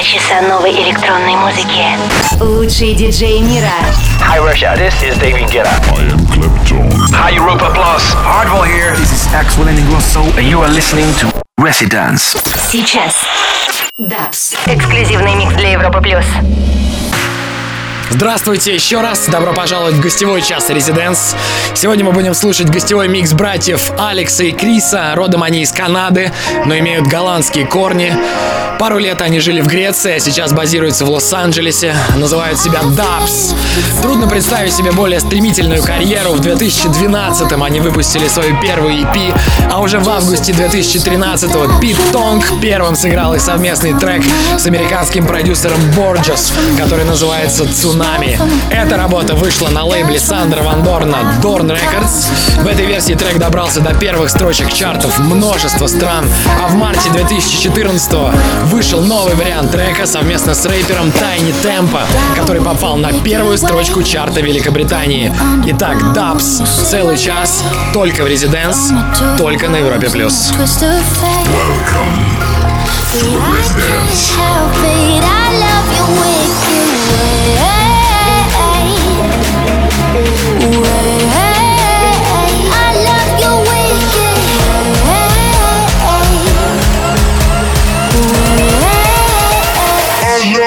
Два часа новой электронной музыки. Лучшие диджеи мира. Hi Russia, this is David Guetta. I am Clapton. Hi Europa Plus. Hardwell here. This is Axel Ingrosso and you are listening to Residence. Сейчас. Дабс. Эксклюзивный микс для Европы Плюс. Здравствуйте еще раз, добро пожаловать в гостевой час Резиденс. Сегодня мы будем слушать гостевой микс братьев Алекса и Криса. Родом они из Канады, но имеют голландские корни. Пару лет они жили в Греции, а сейчас базируются в Лос-Анджелесе. Называют себя Dubs. Трудно представить себе более стремительную карьеру. В 2012-м они выпустили свою первую EP, а уже в августе 2013-го Пит Тонг первым сыграл их совместный трек с американским продюсером Борджес, который называется «Цунами». Эта работа вышла на лейбле Сандра Ван Дорна Dorn Records. В этой версии трек добрался до первых строчек чартов множества стран, а в марте 2014 вышел новый вариант трека совместно с рэпером Тайни Темпа, который попал на первую строчку чарта Великобритании. Итак, Dubs целый час только в Резиденс, только на Европе+. плюс. Love your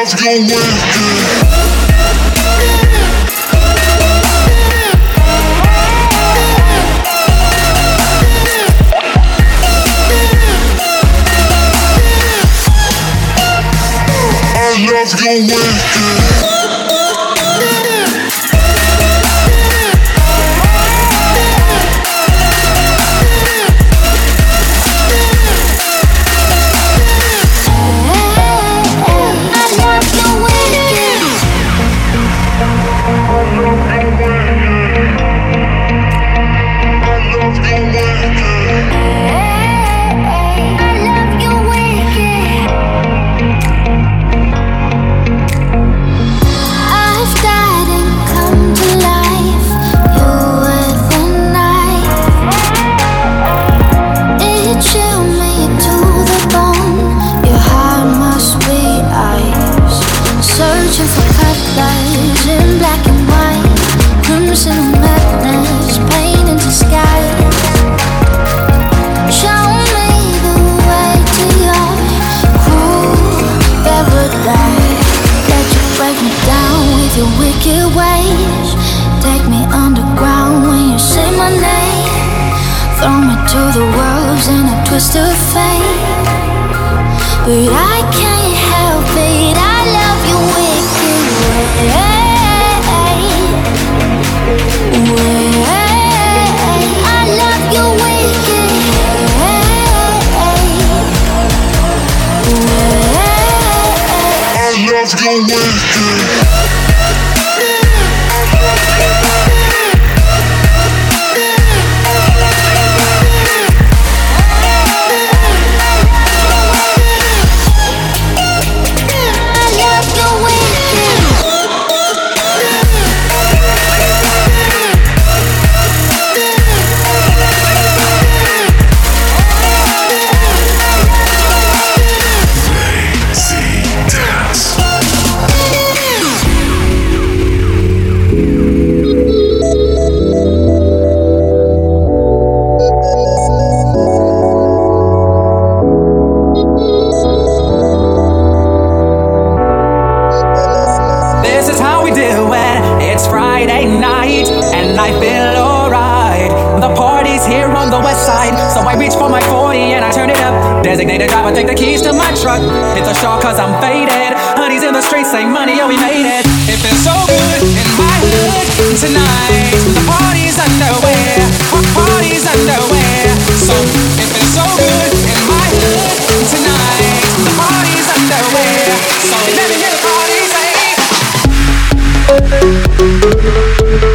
I love your wicked. But I can't help it. Let me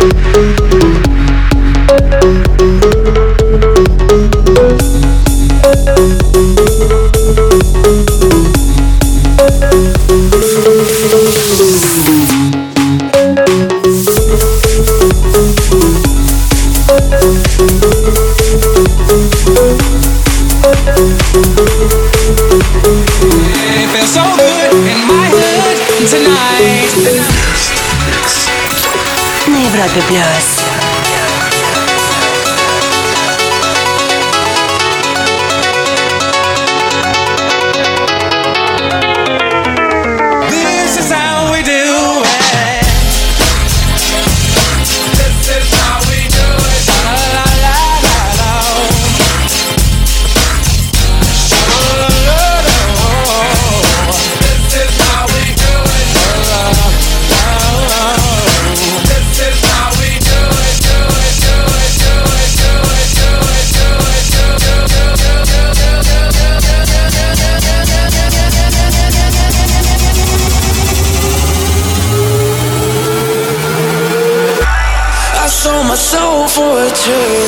Европе плюс. you.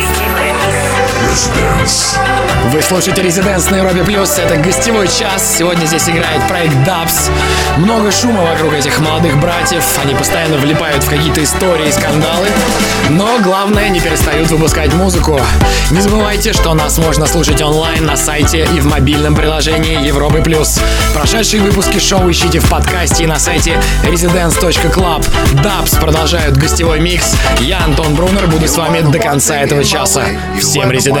Вы слушаете Резиденс на Европе Плюс. Это гостевой час. Сегодня здесь играет проект Dubs. Много шума вокруг этих молодых братьев. Они постоянно влипают в какие-то истории и скандалы. Но главное, не перестают выпускать музыку. Не забывайте, что нас можно слушать онлайн на сайте и в мобильном приложении Европы Плюс. Прошедшие выпуски шоу ищите в подкасте и на сайте residence.club. Dubs продолжают гостевой микс. Я, Антон Брунер, буду с вами до конца этого часа. Всем Резиденс.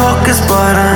Focus, but I'm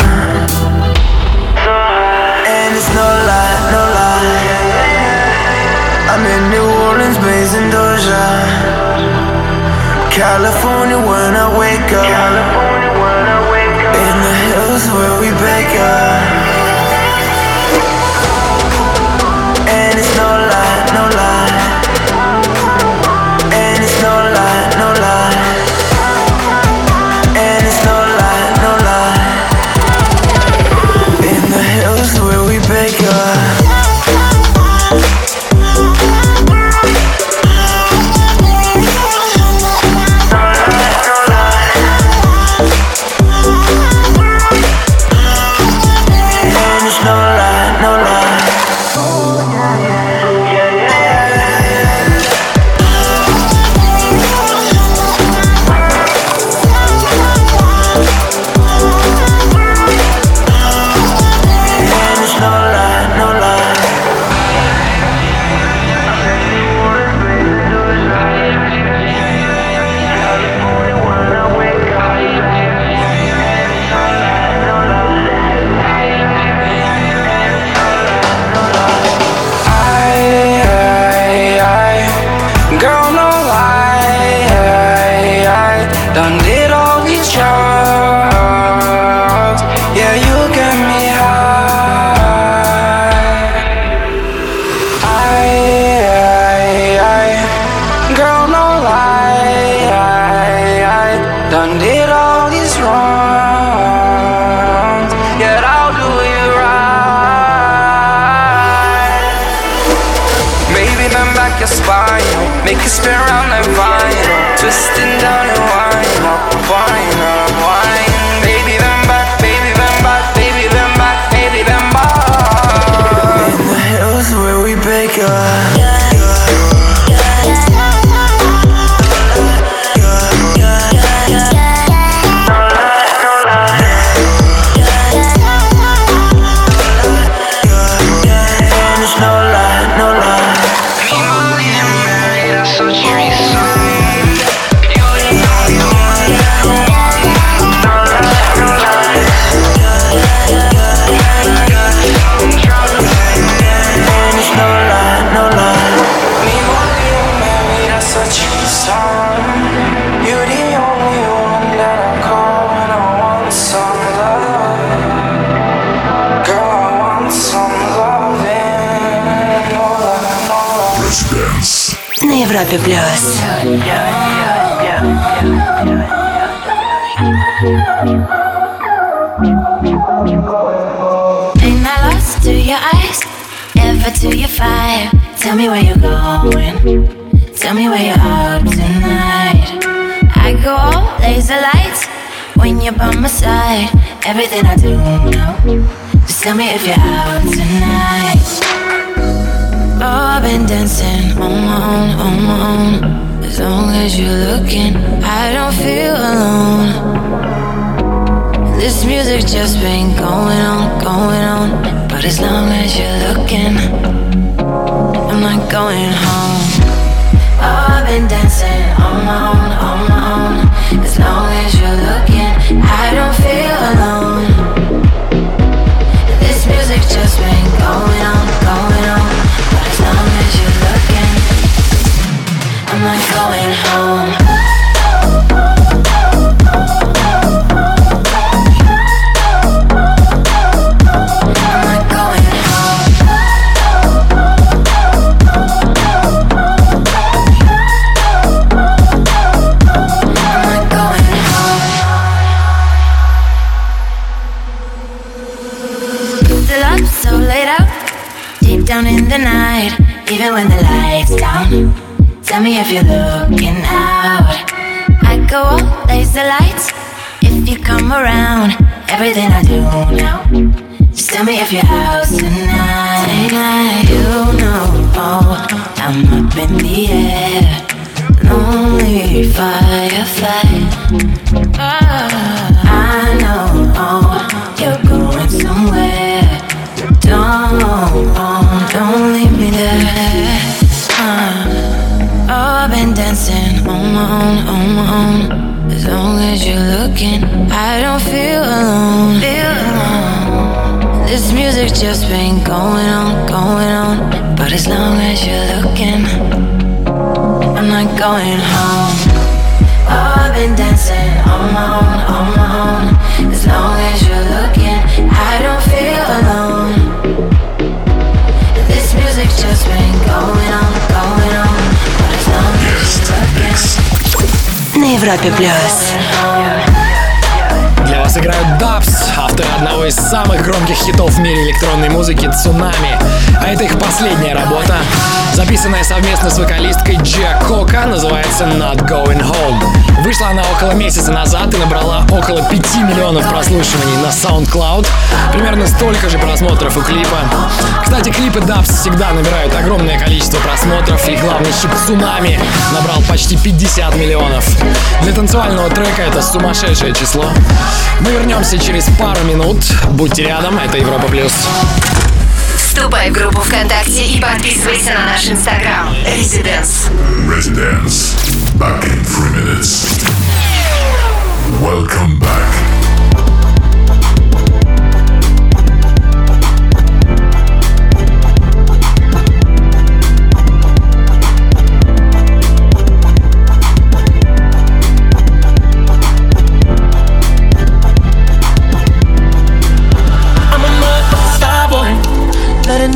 Pepe Plus. Ain't I lost to your eyes? Ever to your fire? Tell me where you're going. Tell me where you're out tonight. I go all laser lights when you're by my side. Everything I do now. Just tell me if you're out tonight. Been dancing on my own, on my own. As long as you're looking, I don't feel alone. This music just been going on, going on. But as long as you're looking, I'm not going home. Oh, I've been dancing on my own, on my own. As long as you're looking, I don't Европе плюс. Для вас играют Дабс, авторы одного из самых громких хитов в мире электронной музыки «Цунами». А это их последняя работа, записанная совместно с вокалисткой Джия Кока, называется «Not Going Home». Вышла она около месяца назад и набрала около 5 миллионов прослушиваний на SoundCloud, примерно столько же просмотров у клипа. Кстати, клипы Дабс всегда набирают огромное количество просмотров, и главный хит «Цунами» набрал почти 50 миллионов. Для танцевального трека это сумасшедшее число. Мы вернемся через пару минут. Будьте рядом, это Европа Плюс. Вступай в группу ВКонтакте и подписывайся на наш инстаграм. Residence. Residence. Back in three minutes. Welcome back.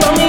Talking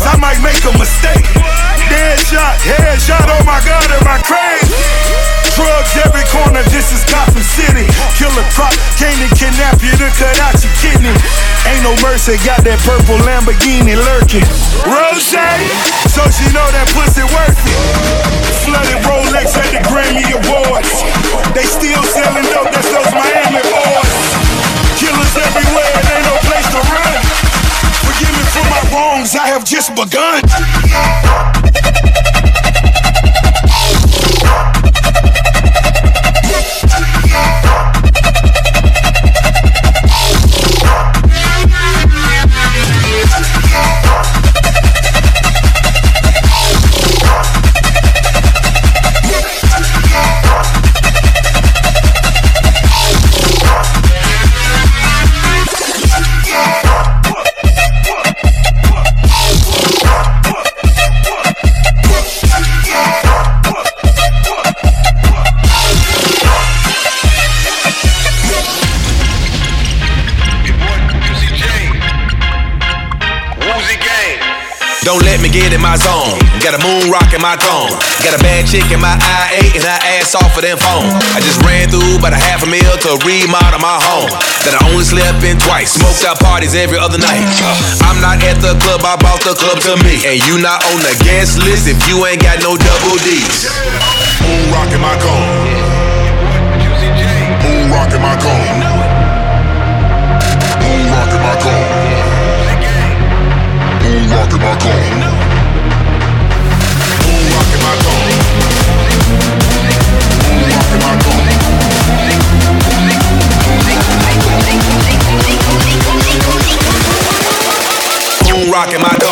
I might make a mistake. Dead shot, head shot, oh my god, am I crazy? Drugs every corner, this is Gotham City. Killer crop, came to kidnap you to cut out your kidney. Ain't no mercy, got that purple Lamborghini lurking. Rose, so she know that pussy worth it. Flooded Rolex at the Grammy Awards. They still selling dope, that's those Miami boys. Killers everywhere, wrongs, I have just begun. Don't let me get in my zone. Got a moon rock in my cone. Got a bad chick in my IA and her ass off of them phone. I just ran through about a half a mil to remodel my home. That I only slept in twice. Smoked out parties every other night. I'm not at the club, I bought the club to me. And you not on the guest list if you ain't got no double D's. Moon rock in my cone. Moon rock in my cone. Moon rock Moon rock my cone. Moon rock in my cone. Moon rock in my cone. Moon rock in my dome.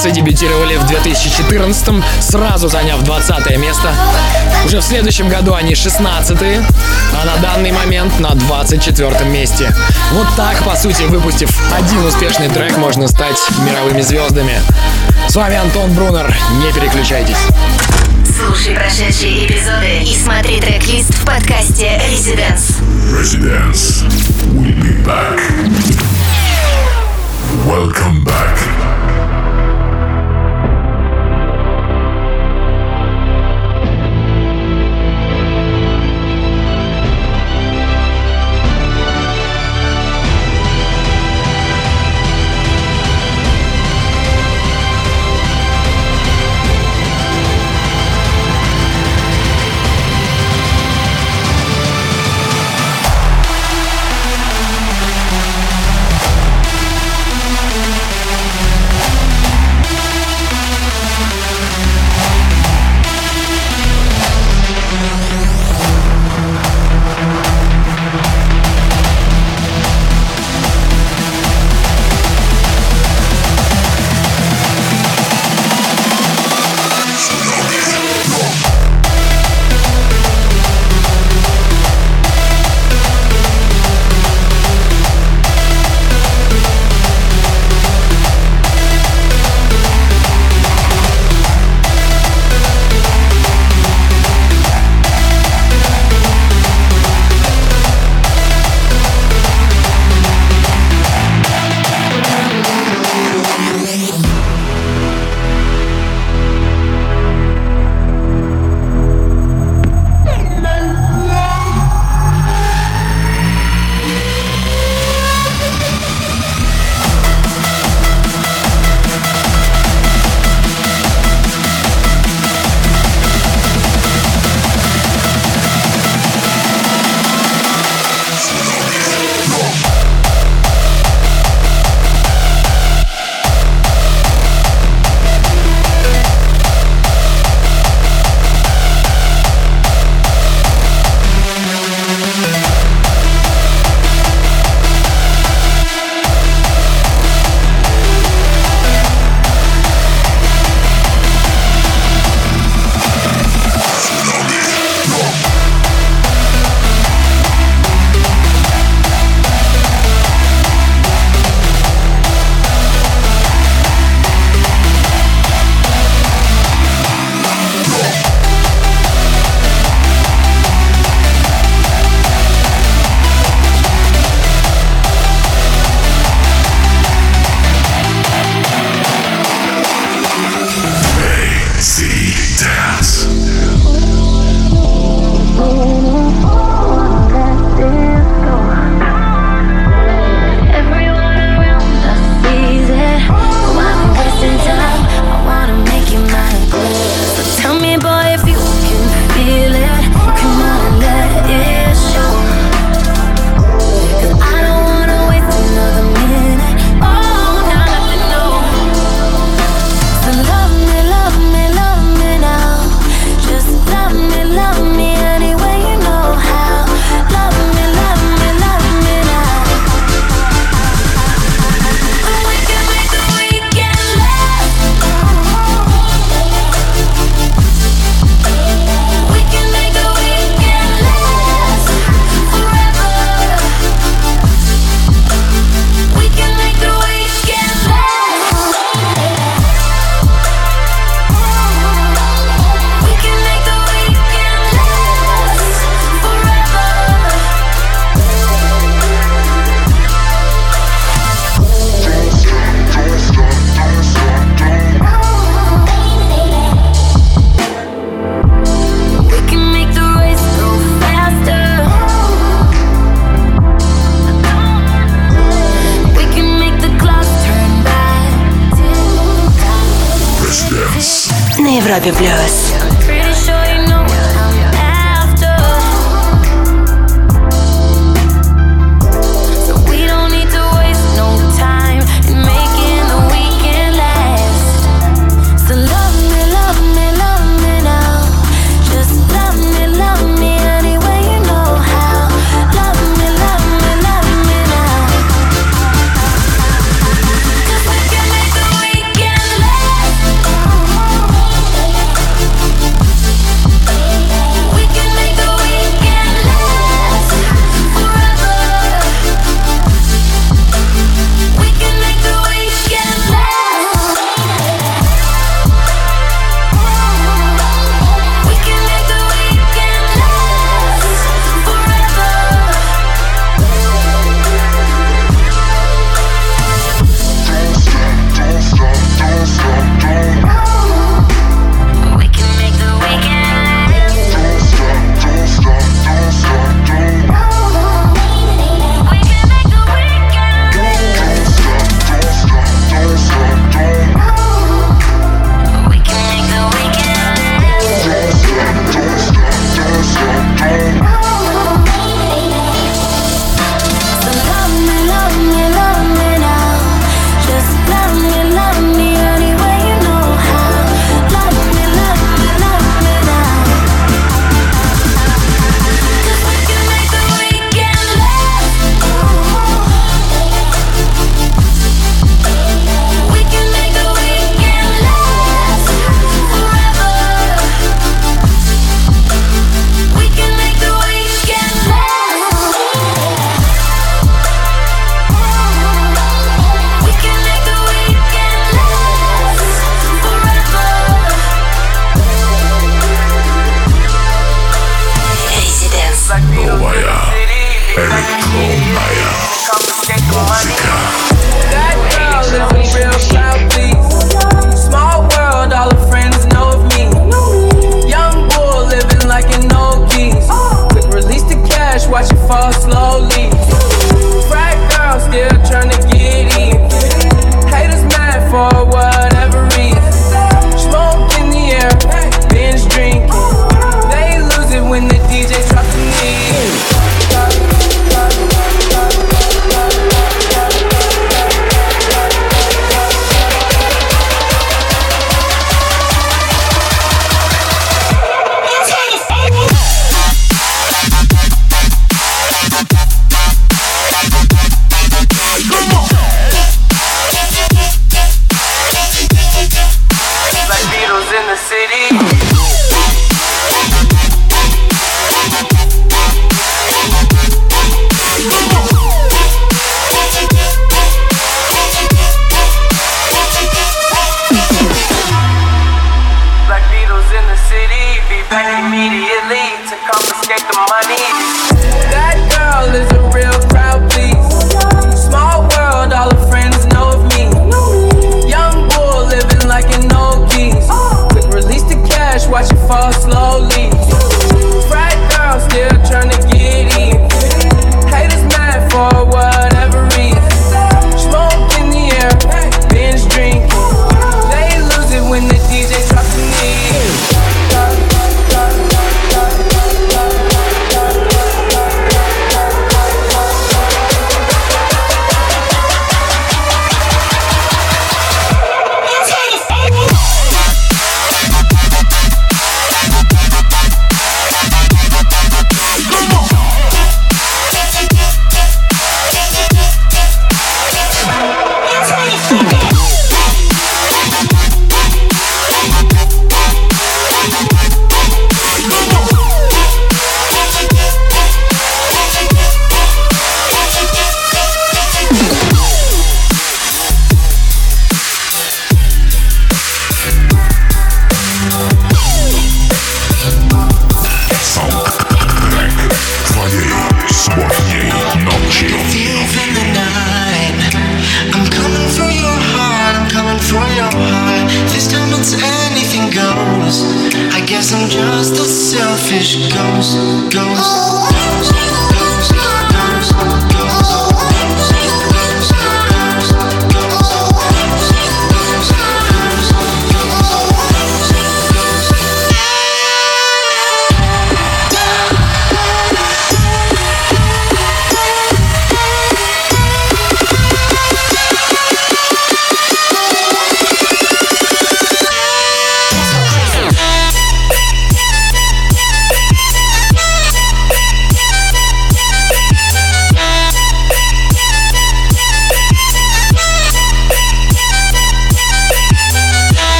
Перцы дебютировали в 2014 сразу заняв 20 место. Уже в следующем году они 16 а на данный момент на 24 месте. Вот так, по сути, выпустив один успешный трек, можно стать мировыми звездами. С вами Антон Брунер. Не переключайтесь. Слушай прошедшие эпизоды и смотри трек-лист в подкасте Residence. Residence. We'll be back. Welcome back.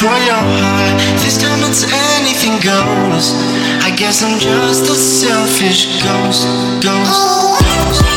For your heart. This time it's anything goes. I guess I'm just a selfish ghost, ghost, ghost,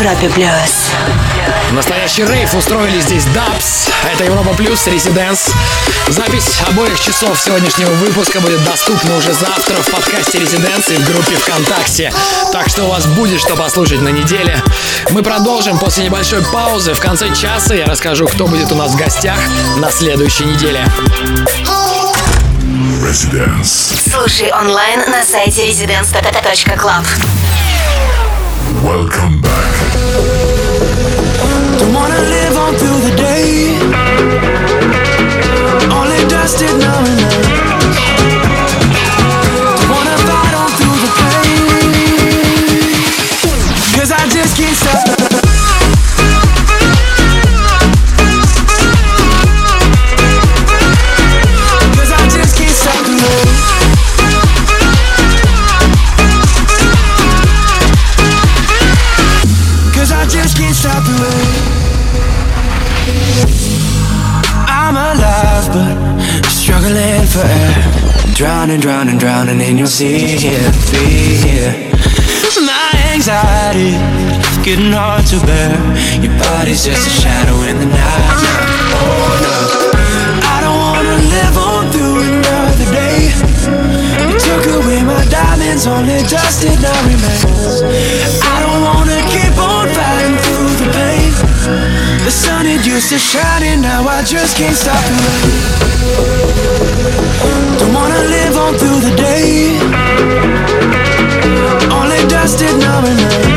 Европе плюс. Настоящий рейв устроили здесь Дабс. Это Европа Плюс, Резиденс. Запись обоих часов сегодняшнего выпуска будет доступна уже завтра в подкасте Резиденс и в группе ВКонтакте. Так что у вас будет что послушать на неделе. Мы продолжим после небольшой паузы. В конце часа я расскажу, кто будет у нас в гостях на следующей неделе. Residence. Слушай онлайн на сайте residence.club. Welcome back. Your sea. Yeah, be here. My anxiety getting hard to bear. Your body's just a shadow in the night. Oh no, I don't wanna live on through another day. You took away my diamonds, only dust it now remains. I don't wanna keep on fighting. The sun it used to shine, and now I just can't stop it. Don't wanna live on through the day. Only dusted now and.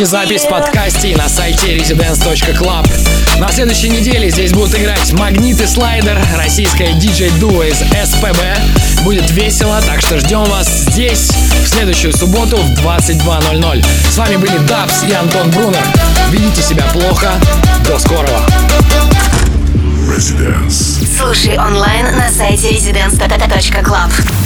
Слушайте запись в подкасте и на сайте residence.club. На следующей неделе здесь будут играть Магнит и Слайдер, российская диджей-дуо из СПБ. Будет весело, так что ждем вас здесь в следующую субботу в 22.00. С вами были Дабс и Антон Брунер. Ведите себя плохо. До скорого. Слушай онлайн на сайте residence.club.